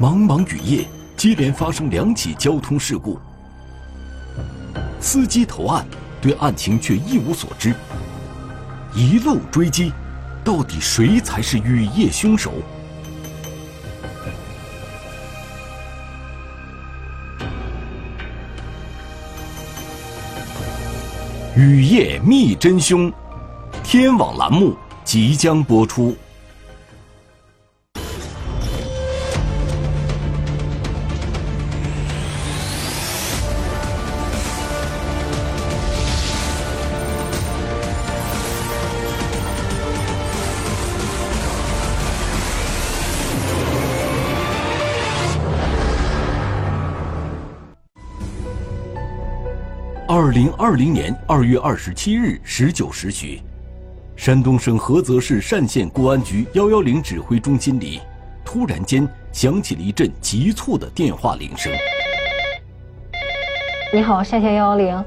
茫茫雨夜，接连发生两起交通事故，司机投案，对案情却一无所知。一路追击，到底谁才是雨夜凶手？雨夜觅真凶，天网栏目即将播出。二零二零年二月二十七日十九时许，山东省菏泽市单县公安局幺幺零指挥中心里，突然间响起了一阵急促的电话铃声。你好，单县幺幺零。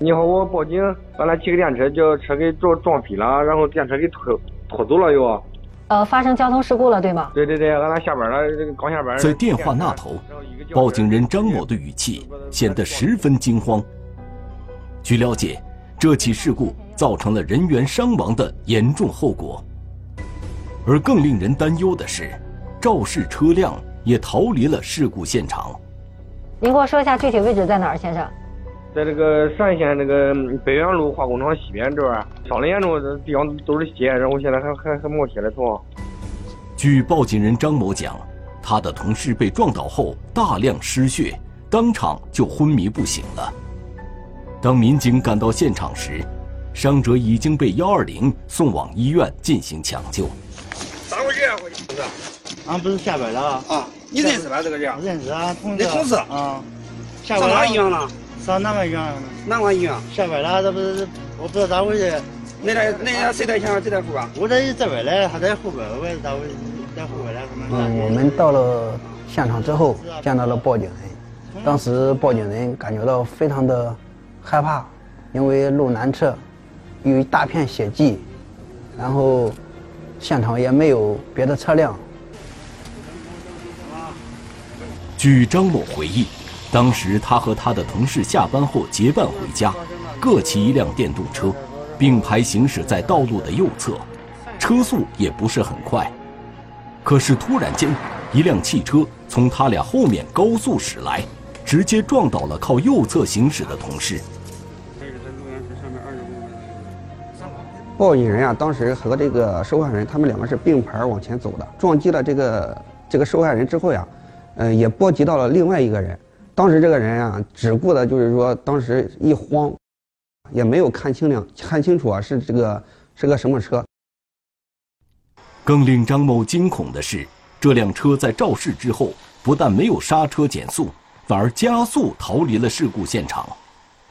你好，我报警，俺那骑个电车叫车给撞撞飞了，然后电车给拖拖走了又。呃，发生交通事故了，对吗？对对对，俺俩下班了，这个刚下班。在电话那头，报警人张某的语气显得十分惊慌。据了解，这起事故造成了人员伤亡的严重后果。而更令人担忧的是，肇事车辆也逃离了事故现场。您给我说一下具体位置在哪儿，先生？在这个单县这个北苑路化工厂西边这儿，伤的严重的地方都是血，然后现在还还还冒血的头。据报警人张某讲，他的同事被撞倒后大量失血，当场就昏迷不醒了。当民警赶到现场时，伤者已经被幺二零送往医院进行抢救。咋回事啊？回去不是？俺不是下班了啊？你认识吧这个人？认识啊，同事。你同事啊？上哪医院了？上哪个医院？南关医院？下班了，这不是我不知道咋回事。那台那台谁在前谁在后边？我在这边嘞，他在后边，我也是咋回事？在后边嘞，嗯，我们到了现场之后，见到了报警人。当时报警人感觉到非常的。害怕，因为路南侧，有一大片血迹，然后现场也没有别的车辆。据张某回忆，当时他和他的同事下班后结伴回家，各骑一辆电动车，并排行驶在道路的右侧，车速也不是很快。可是突然间，一辆汽车从他俩后面高速驶来，直接撞倒了靠右侧行驶的同事。报警人啊，当时和这个受害人他们两个是并排往前走的，撞击了这个这个受害人之后呀，呃，也波及到了另外一个人。当时这个人啊，只顾的就是说，当时一慌，也没有看清亮看清楚啊，是这个是个什么车。更令张某惊恐的是，这辆车在肇事之后，不但没有刹车减速，反而加速逃离了事故现场。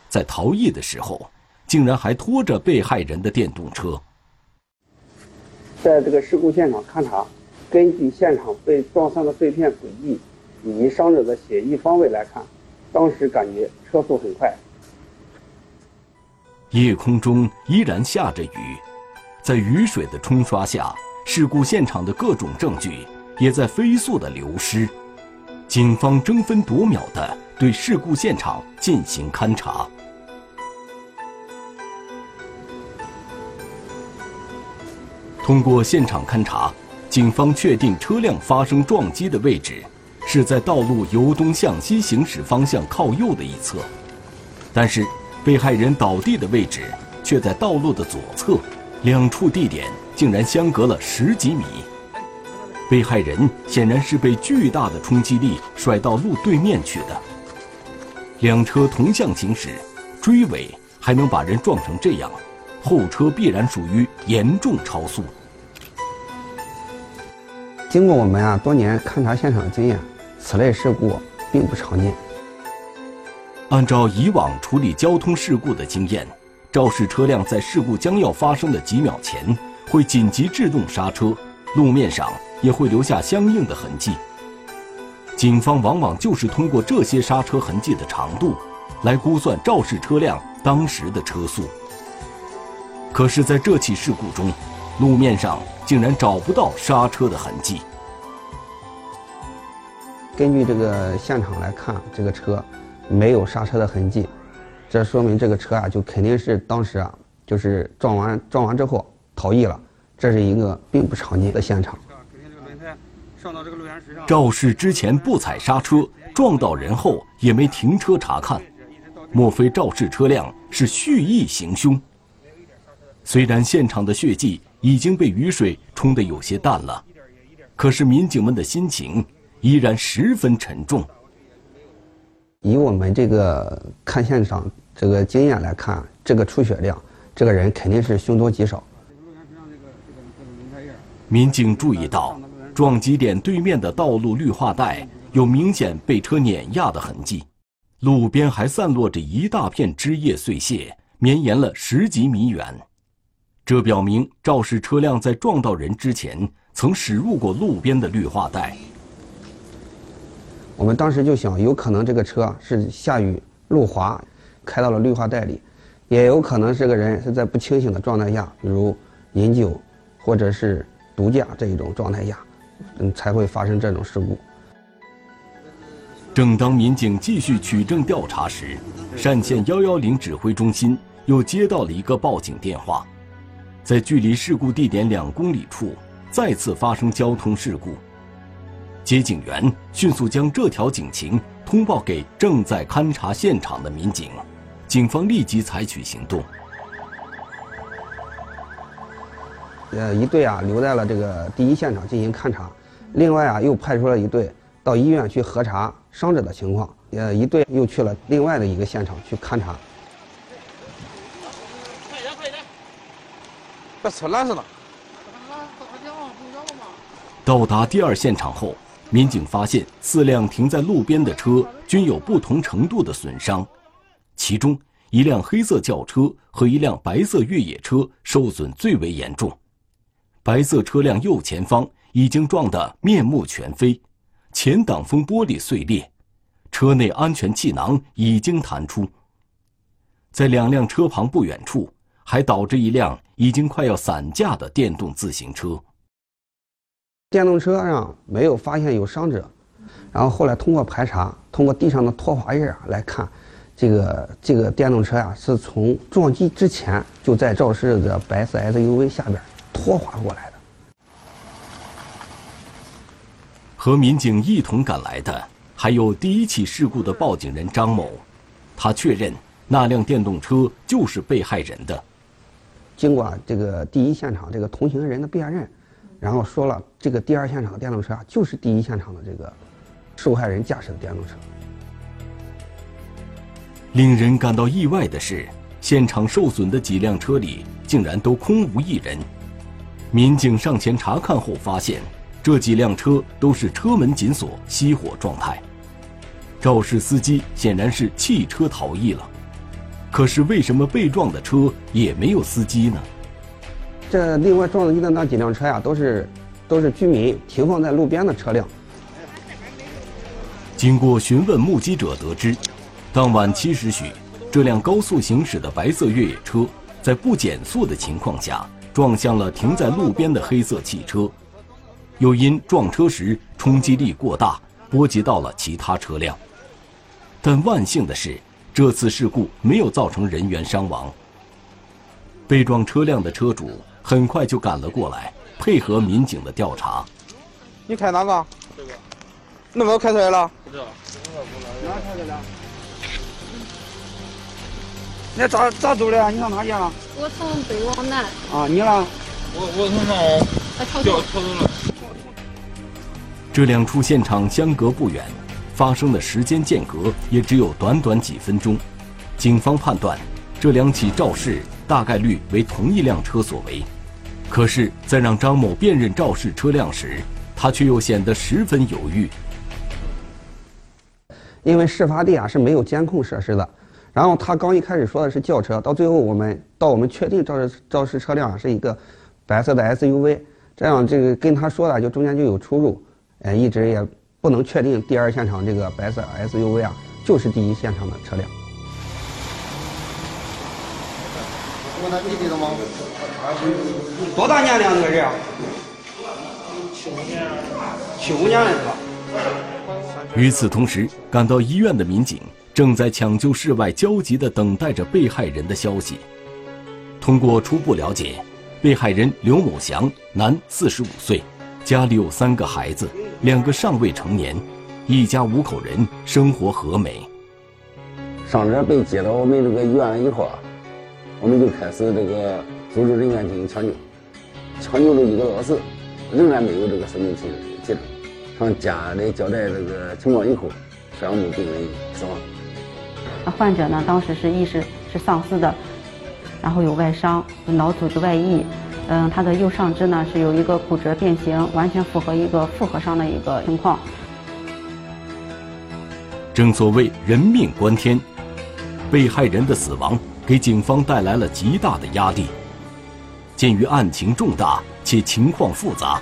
在逃逸的时候。竟然还拖着被害人的电动车。在这个事故现场勘查，根据现场被撞散的碎片轨迹以及伤者的血迹方位来看，当时感觉车速很快。夜空中依然下着雨，在雨水的冲刷下，事故现场的各种证据也在飞速的流失。警方争分夺秒的对事故现场进行勘查。通过现场勘查，警方确定车辆发生撞击的位置是在道路由东向西行驶方向靠右的一侧，但是被害人倒地的位置却在道路的左侧，两处地点竟然相隔了十几米。被害人显然是被巨大的冲击力甩到路对面去的。两车同向行驶，追尾还能把人撞成这样。后车必然属于严重超速。经过我们啊多年勘察现场的经验，此类事故并不常见。按照以往处理交通事故的经验，肇事车辆在事故将要发生的几秒前会紧急制动刹车，路面上也会留下相应的痕迹。警方往往就是通过这些刹车痕迹的长度，来估算肇事车辆当时的车速。可是，在这起事故中，路面上竟然找不到刹车的痕迹。根据这个现场来看，这个车没有刹车的痕迹，这说明这个车啊就肯定是当时啊就是撞完撞完之后逃逸了，这是一个并不常见的现场。肇事之前不踩刹车，撞到人后也没停车查看，莫非肇事车辆是蓄意行凶？虽然现场的血迹已经被雨水冲得有些淡了，可是民警们的心情依然十分沉重。以我们这个看现场这个经验来看，这个出血量，这个人肯定是凶多吉少。民警注意到。撞击点对面的道路绿化带有明显被车碾压的痕迹，路边还散落着一大片枝叶碎屑，绵延了十几米远。这表明肇事车辆在撞到人之前曾驶入过路边的绿化带。我们当时就想，有可能这个车是下雨路滑，开到了绿化带里，也有可能这个人是在不清醒的状态下，比如饮酒或者是毒驾这一种状态下。嗯，才会发生这种事故。正当民警继续取证调查时，单县幺幺零指挥中心又接到了一个报警电话，在距离事故地点两公里处再次发生交通事故。接警员迅速将这条警情通报给正在勘察现场的民警，警方立即采取行动。呃，一队啊留在了这个第一现场进行勘查，另外啊又派出了一队到医院去核查伤者的情况。呃，一队又去了另外的一个现场去勘查。快点，快点！把车拦上了。到达第二现场后，民警发现四辆停在路边的车均有不同程度的损伤，其中一辆黑色轿车和一辆白色越野车受损最为严重。白色车辆右前方已经撞得面目全非，前挡风玻璃碎裂，车内安全气囊已经弹出。在两辆车旁不远处，还导致一辆已经快要散架的电动自行车。电动车上没有发现有伤者，然后后来通过排查，通过地上的拖滑印来看，这个这个电动车呀是从撞击之前就在肇事的白色 SUV 下边。拖滑过来的。和民警一同赶来的还有第一起事故的报警人张某，他确认那辆电动车就是被害人的。经过这个第一现场这个同行人的辨认，然后说了这个第二现场的电动车啊就是第一现场的这个受害人驾驶的电动车。令人感到意外的是，现场受损的几辆车里竟然都空无一人。民警上前查看后发现，这几辆车都是车门紧锁、熄火状态。肇事司机显然是弃车逃逸了。可是为什么被撞的车也没有司机呢？这另外撞击的那几辆车呀，都是都是居民停放在路边的车辆。经过询问目击者得知，当晚七时许，这辆高速行驶的白色越野车在不减速的情况下。撞向了停在路边的黑色汽车，又因撞车时冲击力过大，波及到了其他车辆。但万幸的是，这次事故没有造成人员伤亡。被撞车辆的车主很快就赶了过来，配合民警的调查。你开哪个？这个。那么开出来了？不知道。哪开的了？那咋咋走的？你上哪去了？我从北往南。啊，你呢？我我从上调调走了。这两处现场相隔不远，发生的时间间隔也只有短短几分钟。警方判断，这两起肇事大概率为同一辆车所为。可是，在让张某辨认肇事车辆时，他却又显得十分犹豫。因为事发地啊是没有监控设施的。然后他刚一开始说的是轿车，到最后我们到我们确定肇事肇事车辆是一个白色的 SUV，这样这个跟他说的就中间就有出入，呃，一直也不能确定第二现场这个白色 SUV 啊就是第一现场的车辆。多大年龄这个人？七五年。七五年的是吧？与此同时，赶到医院的民警正在抢救室外，焦急地等待着被害人的消息。通过初步了解，被害人刘某祥，男，四十五岁，家里有三个孩子，两个尚未成年，一家五口人，生活和美。伤者被接到我们这个医院以后啊，我们就开始这个组织人员进行抢救，抢救了一个多小时，仍然没有这个生命体体征。向家里交代这个情况以后，宣布病人死亡。那患者呢，当时是意识是丧失的。然后有外伤，脑组织外溢，嗯，他的右上肢呢是有一个骨折变形，完全符合一个复合伤的一个情况。正所谓人命关天，被害人的死亡给警方带来了极大的压力。鉴于案情重大且情况复杂，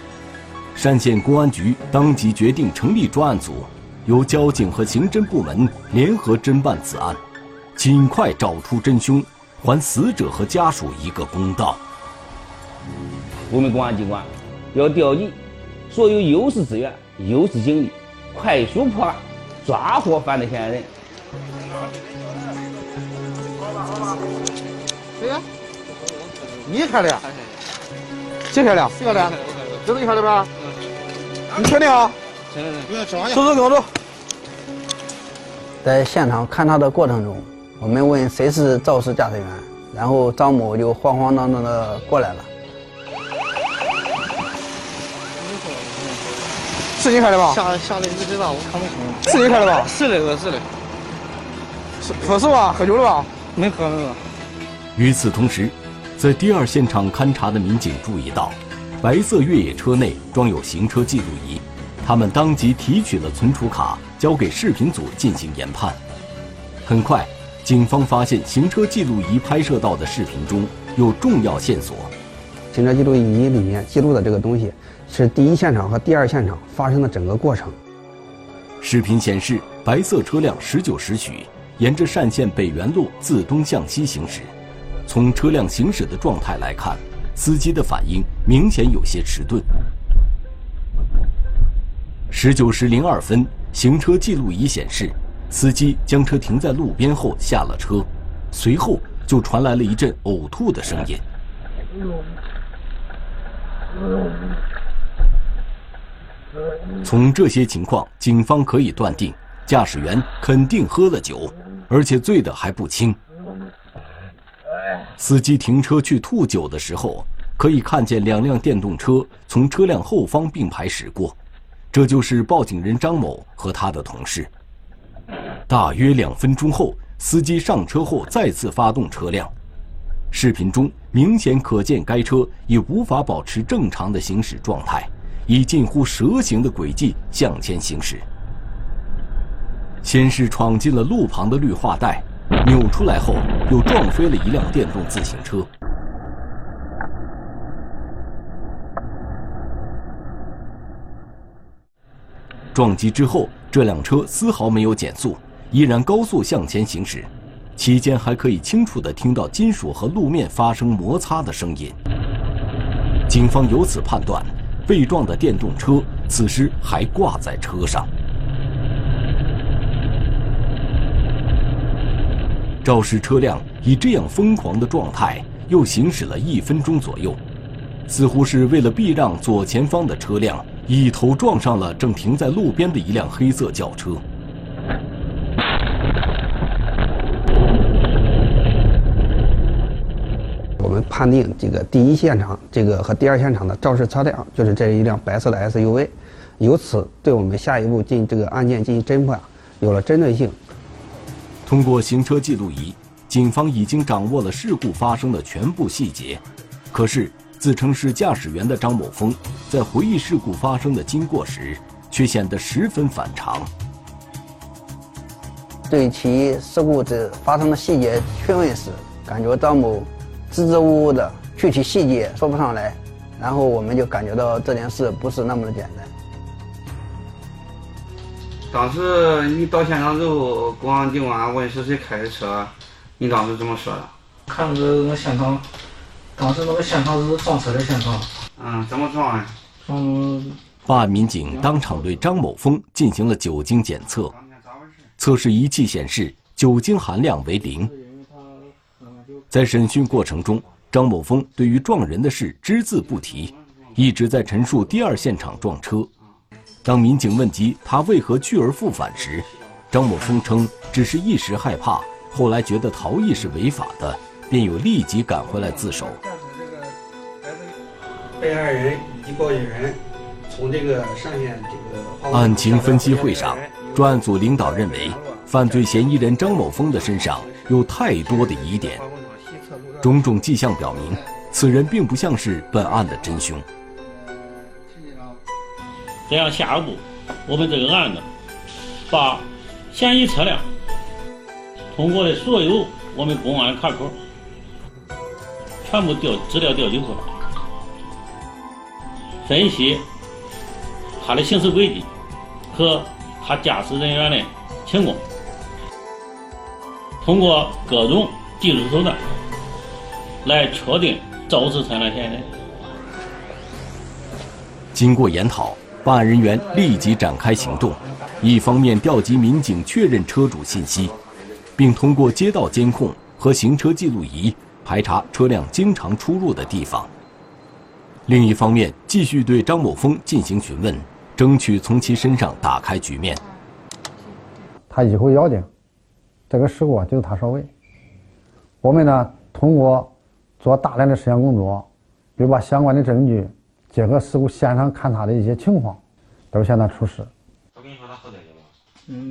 单县公安局当即决定成立专案组，由交警和刑侦部门联合侦办此案，尽快找出真凶。还死者和家属一个公道。我们公安机关要调集所有优势资源、优势警力，快速破案，抓获犯罪嫌疑人。谁呀？你开的？谁开的？谁开的？这是你开的吧？你确定啊？走走跟我走。在现场勘查的过程中。我们问谁是肇事驾驶员，然后张某就慌慌张张的过来了。是你开的吧？下下来不知道，我看不清。是你开的吧？是的，是的。是喝是吧？喝酒了吧？没喝没喝。与此同时，在第二现场勘查的民警注意到，白色越野车内装有行车记录仪，他们当即提取了存储卡，交给视频组进行研判。很快。警方发现行车记录仪拍摄到的视频中有重要线索。行车记录仪里面记录的这个东西，是第一现场和第二现场发生的整个过程。视频显示，白色车辆十九时许沿着单县北园路自东向西行驶。从车辆行驶的状态来看，司机的反应明显有些迟钝。十九时零二分，行车记录仪显示。司机将车停在路边后下了车，随后就传来了一阵呕吐的声音。从这些情况，警方可以断定，驾驶员肯定喝了酒，而且醉得还不轻。司机停车去吐酒的时候，可以看见两辆电动车从车辆后方并排驶过，这就是报警人张某和他的同事。大约两分钟后，司机上车后再次发动车辆。视频中明显可见，该车已无法保持正常的行驶状态，以近乎蛇形的轨迹向前行驶。先是闯进了路旁的绿化带，扭出来后又撞飞了一辆电动自行车。撞击之后，这辆车丝毫没有减速。依然高速向前行驶，期间还可以清楚地听到金属和路面发生摩擦的声音。警方由此判断，被撞的电动车此时还挂在车上。肇事车辆以这样疯狂的状态又行驶了一分钟左右，似乎是为了避让左前方的车辆，一头撞上了正停在路边的一辆黑色轿车。判定这个第一现场这个和第二现场的肇事车辆就是这一辆白色的 SUV，由此对我们下一步进这个案件进行侦破有了针对性。通过行车记录仪，警方已经掌握了事故发生的全部细节。可是，自称是驾驶员的张某峰在回忆事故发生的经过时，却显得十分反常。对其事故的发生的细节询问时，感觉张某。支支吾吾的，具体细节说不上来，然后我们就感觉到这件事不是那么的简单。当时你到现场之后，公安警官问是谁开的车，你当时怎么说的？看着那个现场，当时那个现场是撞车的现场。嗯，怎么撞的？撞办案民警当场对张某峰进行了酒精检测，测试仪器显示酒精含量为零。在审讯过程中，张某峰对于撞人的事只字不提，一直在陈述第二现场撞车。当民警问及他为何去而复返时，张某峰称只是一时害怕，后来觉得逃逸是违法的，便又立即赶回来自首。被害人以及报警人从这个上线这个案情分析会上，专案组领导认为，犯罪嫌疑人张某峰的身上有太多的疑点，种种迹象表明，此人并不像是本案的真凶。这样，下一步我们这个案子把嫌疑车辆通过的所有我们公安卡口全部调资料调取出来，分析他的行驶轨迹和他驾驶人员的情况，通过各种技术手段来确定肇事车辆嫌疑人。经过研讨。办案人员立即展开行动，一方面调集民警确认车主信息，并通过街道监控和行车记录仪排查车辆经常出入的地方；另一方面继续对张某峰进行询问，争取从其身上打开局面。他一口咬定，这个事故就是他所为。我们呢，通过做大量的摄像工作，并把相关的证据。结合事故现场勘查的一些情况，都向他出示。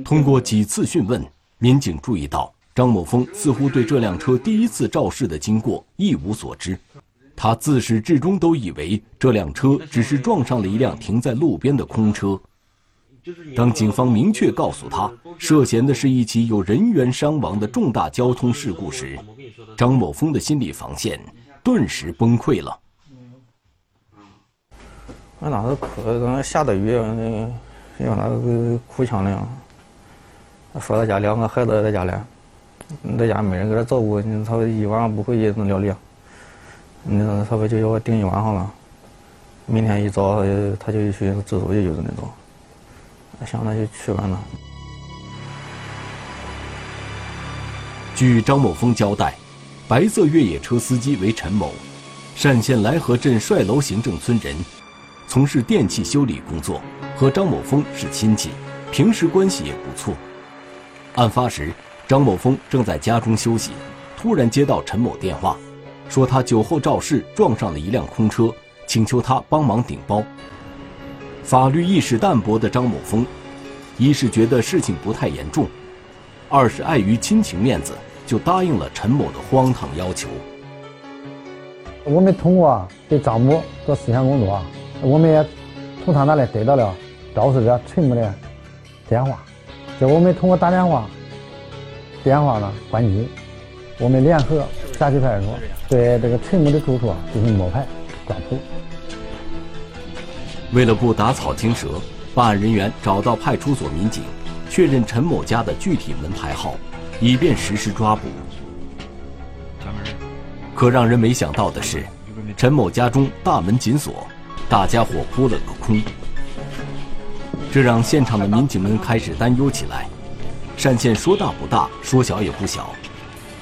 通过几次讯问，民警注意到张某峰似乎对这辆车第一次肇事的经过一无所知。他自始至终都以为这辆车只是撞上了一辆停在路边的空车。当警方明确告诉他涉嫌的是一起有人员伤亡的重大交通事故时，张某峰的心理防线顿时崩溃了。俺当时哭，跟下的雨，那像那个哭腔那样。说他家两个孩子也在家里，在家没人给他照顾，你他一晚上不回去能了离。你说他不就要我顶一晚上了？明天一早他就去自首去，就是那种。想那就去完了。据张某峰交代，白色越野车司机为陈某，单县来河镇帅楼行政村人。从事电器修理工作，和张某峰是亲戚，平时关系也不错。案发时，张某峰正在家中休息，突然接到陈某电话，说他酒后肇事撞上了一辆空车，请求他帮忙顶包。法律意识淡薄的张某峰，一是觉得事情不太严重，二是碍于亲情面子，就答应了陈某的荒唐要求。我们通过对张某做思想工作。我们也从他那里得到了肇事者陈某的电话，就我们通过打电话，电话呢关机，我们联合辖区派出所对这个陈某的住处进行摸排抓捕。为了不打草惊蛇，办案人员找到派出所民警，确认陈某家的具体门牌号，以便实施抓捕。可让人没想到的是，陈某家中大门紧锁。大家伙扑了个空，这让现场的民警们开始担忧起来。单线说大不大，说小也不小。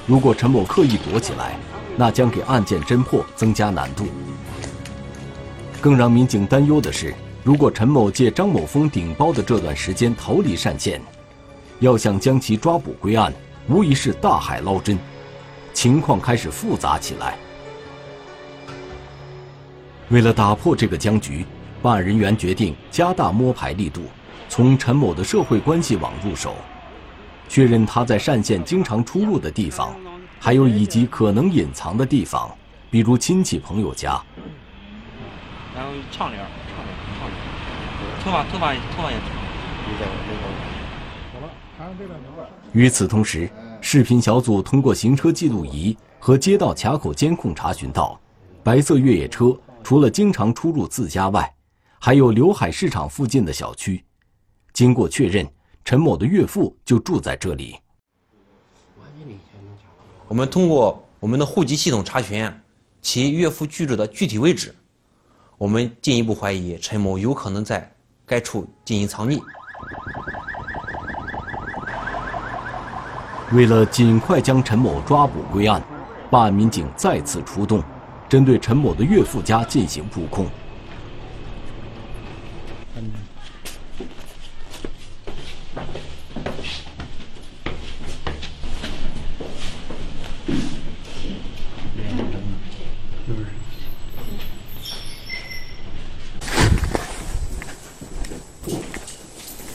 如果陈某刻意躲起来，那将给案件侦破增加难度。更让民警担忧的是，如果陈某借张某峰顶包的这段时间逃离单县，要想将其抓捕归案，无疑是大海捞针。情况开始复杂起来。为了打破这个僵局，办案人员决定加大摸排力度，从陈某的社会关系网入手，确认他在单县经常出入的地方，还有以及可能隐藏的地方，比如亲戚朋友家。然后长脸，长脸，长脸，头发，头发，头发也长。与此同时，视频小组通过行车记录仪和街道卡口监控查询到，白色越野车。除了经常出入自家外，还有刘海市场附近的小区。经过确认，陈某的岳父就住在这里。我们通过我们的户籍系统查询其岳父居住的具体位置，我们进一步怀疑陈某有可能在该处进行藏匿。为了尽快将陈某抓捕归案，办案民警再次出动，针对陈某的岳父家进行布控。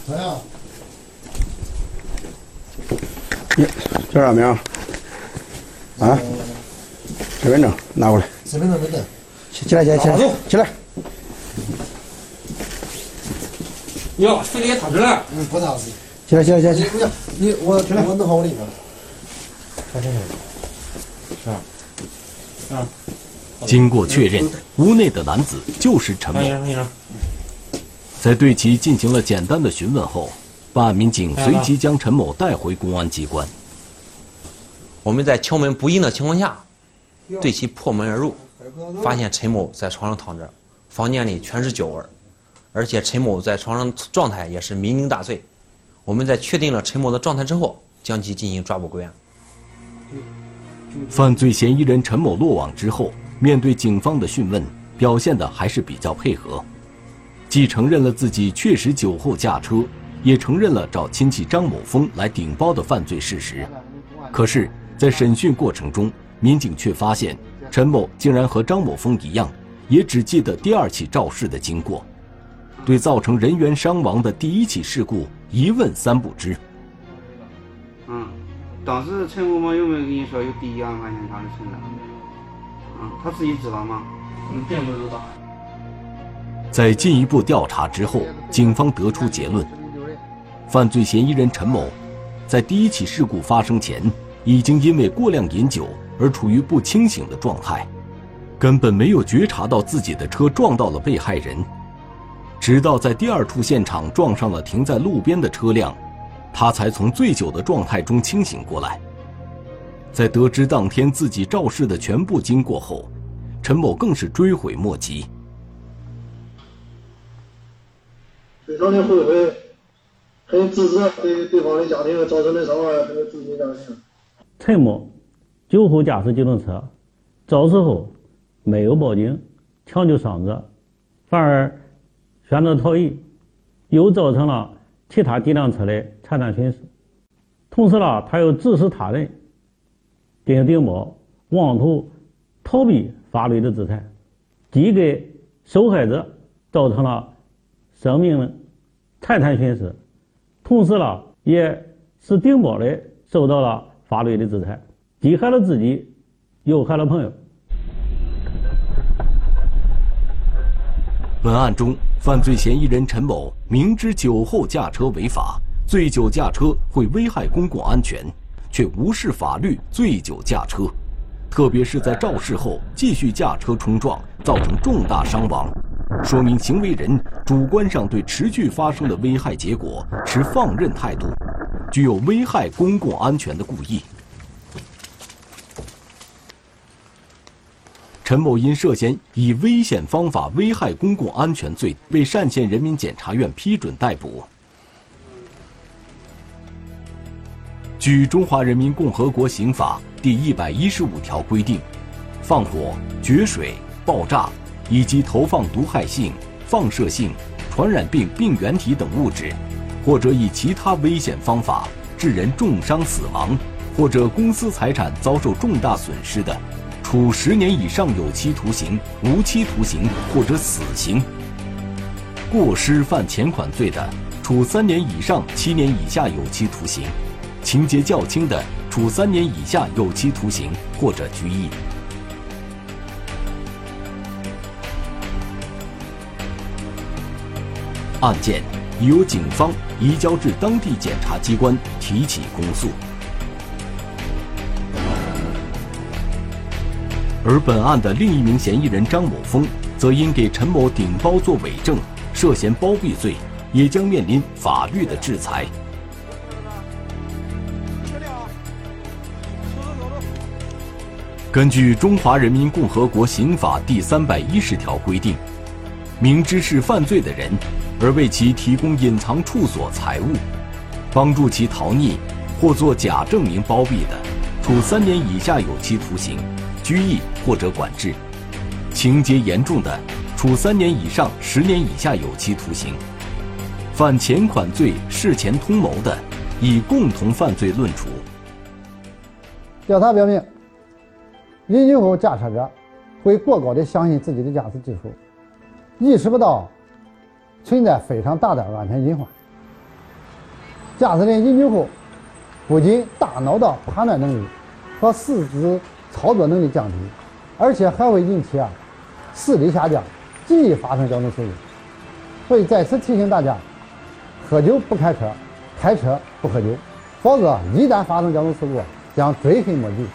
来呀！你叫啥名？啊？身份证拿过来。身份证没带。起来，起来，起来，起来。哟，水里踏实了。嗯，不踏实。起来，起来，起来。你我我弄好我里边。看这个。是吧？啊。经过确认，屋内的男子就是陈某。在对其进行了简单的询问后，办案民警随即将陈某带回公安机关。我们在敲门不应的情况下，对其破门而入，发现陈某在床上躺着，房间里全是酒味，而且陈某在床上状态也是酩酊大醉。我们在确定了陈某的状态之后，将其进行抓捕归案。犯罪嫌疑人陈某落网之后，面对警方的讯问，表现的还是比较配合。既承认了自己确实酒后驾车，也承认了找亲戚张某峰来顶包的犯罪事实。可是，在审讯过程中，民警却发现陈某竟然和张某峰一样，也只记得第二起肇事的经过，对造成人员伤亡的第一起事故一问三不知。嗯，当时陈某某有没有跟你说有第一案发现场的存在？嗯，他自己知道吗？嗯，并不知道。在进一步调查之后，警方得出结论：犯罪嫌疑人陈某，在第一起事故发生前，已经因为过量饮酒而处于不清醒的状态，根本没有觉察到自己的车撞到了被害人。直到在第二处现场撞上了停在路边的车辆，他才从醉酒的状态中清醒过来。在得知当天自己肇事的全部经过后，陈某更是追悔莫及。非常的后悔，很自责，对对方的家庭造成的伤害，很自己家庭。陈某酒后驾驶机动车，肇事后没有报警抢救伤者，反而选择逃逸，又造成了其他几辆车的财产损失。同时呢，他又指使他人进行顶包，妄图逃避法律的制裁，既给受害者造成了。生命、财产损失，同时呢，也使顶包的受到了法律的制裁，既害了自己，又害了朋友。本案中，犯罪嫌疑人陈某明知酒后驾车违法，醉酒驾车会危害公共安全，却无视法律醉酒驾车，特别是在肇事后继续驾车冲撞，造成重大伤亡。说明行为人主观上对持续发生的危害结果持放任态度，具有危害公共安全的故意。陈某因涉嫌以危险方法危害公共安全罪，被单县人民检察院批准逮捕。据《中华人民共和国刑法》第一百一十五条规定，放火、决水、爆炸。以及投放毒害性、放射性、传染病病原体等物质，或者以其他危险方法致人重伤死亡，或者公司财产遭受重大损失的，处十年以上有期徒刑、无期徒刑或者死刑；过失犯前款罪的，处三年以上七年以下有期徒刑；情节较轻的，处三年以下有期徒刑或者拘役。案件已由警方移交至当地检察机关提起公诉，而本案的另一名嫌疑人张某峰，则因给陈某顶包做伪证，涉嫌包庇罪，也将面临法律的制裁。根据《中华人民共和国刑法》第三百一十条规定。明知是犯罪的人，而为其提供隐藏处所财物，帮助其逃匿或作假证明包庇的，处三年以下有期徒刑、拘役或者管制；情节严重的，处三年以上十年以下有期徒刑。犯前款罪事前通谋的，以共同犯罪论处。调查表明，饮酒后驾车者会过高的相信自己的驾驶技术，意识不到存在非常大的安全隐患。驾驶员饮酒后，不仅大脑的判断能力和四肢操作能力降低，而且还会引起啊视力下降，极易发生交通事故。所以在此提醒大家。喝酒不开车，开车不喝酒，否则一旦发生交通事故，将追悔莫及。